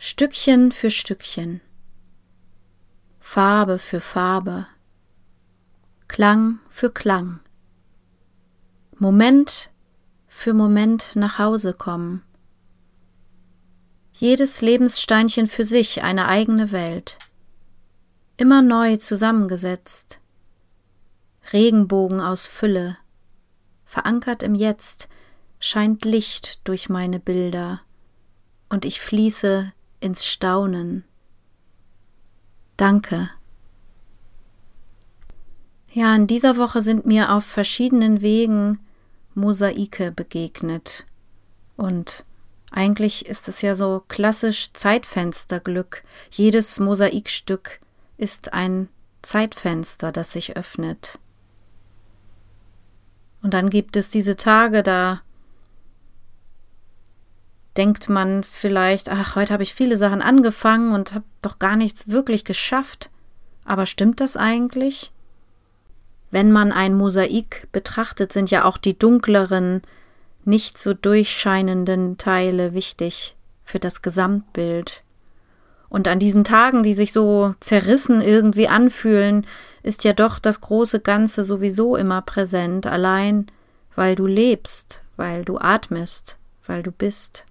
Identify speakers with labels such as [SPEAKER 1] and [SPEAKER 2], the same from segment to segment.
[SPEAKER 1] Stückchen für Stückchen, Farbe für Farbe, Klang für Klang, Moment für Moment nach Hause kommen. Jedes Lebenssteinchen für sich eine eigene Welt, immer neu zusammengesetzt. Regenbogen aus Fülle, verankert im Jetzt, scheint Licht durch meine Bilder, und ich fließe ins Staunen. Danke. Ja, in dieser Woche sind mir auf verschiedenen Wegen Mosaike begegnet. Und eigentlich ist es ja so klassisch Zeitfensterglück. Jedes Mosaikstück ist ein Zeitfenster, das sich öffnet. Und dann gibt es diese Tage, da denkt man vielleicht, ach, heute habe ich viele Sachen angefangen und habe doch gar nichts wirklich geschafft. Aber stimmt das eigentlich? Wenn man ein Mosaik betrachtet, sind ja auch die dunkleren, nicht so durchscheinenden Teile wichtig für das Gesamtbild. Und an diesen Tagen, die sich so zerrissen irgendwie anfühlen, ist ja doch das große Ganze sowieso immer präsent, allein weil du lebst, weil du atmest, weil du bist.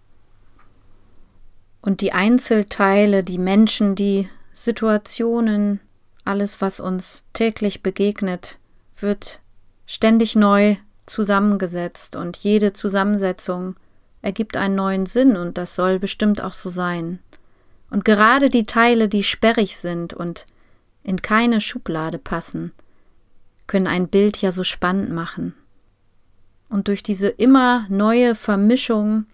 [SPEAKER 1] Und die Einzelteile, die Menschen, die Situationen, alles, was uns täglich begegnet, wird ständig neu zusammengesetzt und jede Zusammensetzung ergibt einen neuen Sinn und das soll bestimmt auch so sein. Und gerade die Teile, die sperrig sind und in keine Schublade passen, können ein Bild ja so spannend machen. Und durch diese immer neue Vermischung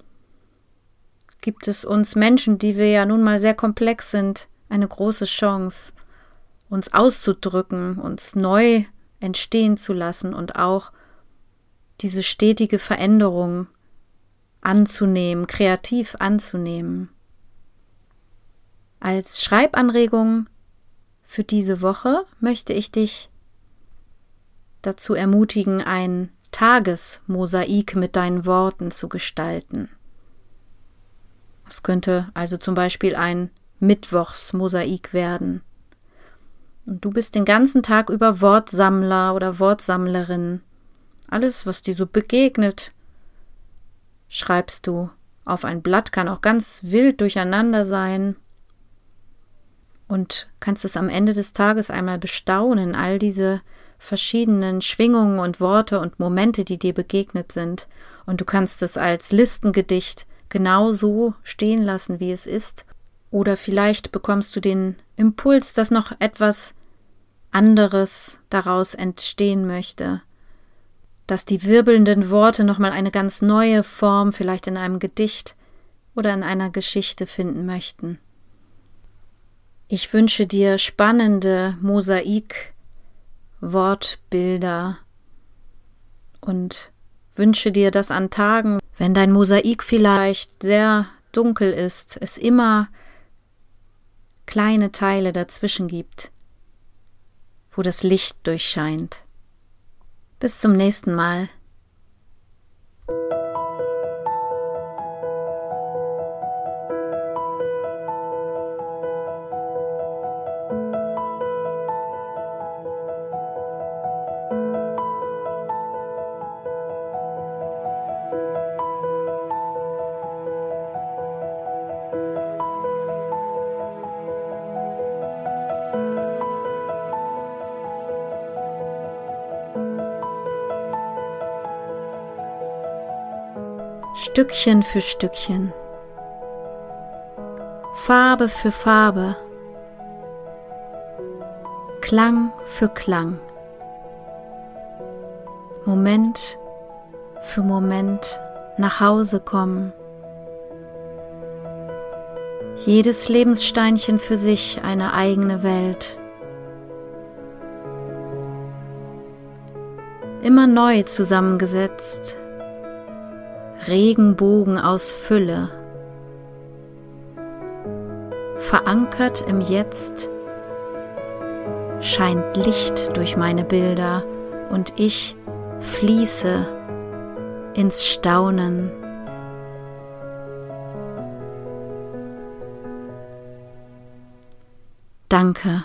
[SPEAKER 1] gibt es uns Menschen, die wir ja nun mal sehr komplex sind, eine große Chance, uns auszudrücken, uns neu entstehen zu lassen und auch diese stetige Veränderung anzunehmen, kreativ anzunehmen. Als Schreibanregung für diese Woche möchte ich dich dazu ermutigen, ein Tagesmosaik mit deinen Worten zu gestalten. Es könnte also zum Beispiel ein Mittwochsmosaik werden. Und du bist den ganzen Tag über Wortsammler oder Wortsammlerin. Alles, was dir so begegnet, schreibst du auf ein Blatt, kann auch ganz wild durcheinander sein. Und kannst es am Ende des Tages einmal bestaunen, all diese verschiedenen Schwingungen und Worte und Momente, die dir begegnet sind. Und du kannst es als Listengedicht genau so stehen lassen, wie es ist. Oder vielleicht bekommst du den Impuls, dass noch etwas anderes daraus entstehen möchte, dass die wirbelnden Worte nochmal eine ganz neue Form vielleicht in einem Gedicht oder in einer Geschichte finden möchten. Ich wünsche dir spannende Mosaik, Wortbilder und wünsche dir, dass an Tagen, wenn dein Mosaik vielleicht sehr dunkel ist, es immer kleine Teile dazwischen gibt, wo das Licht durchscheint. Bis zum nächsten Mal. Stückchen für Stückchen, Farbe für Farbe, Klang für Klang, Moment für Moment nach Hause kommen, jedes Lebenssteinchen für sich eine eigene Welt. Immer neu zusammengesetzt, Regenbogen aus Fülle, verankert im Jetzt, scheint Licht durch meine Bilder und ich fließe ins Staunen. Danke.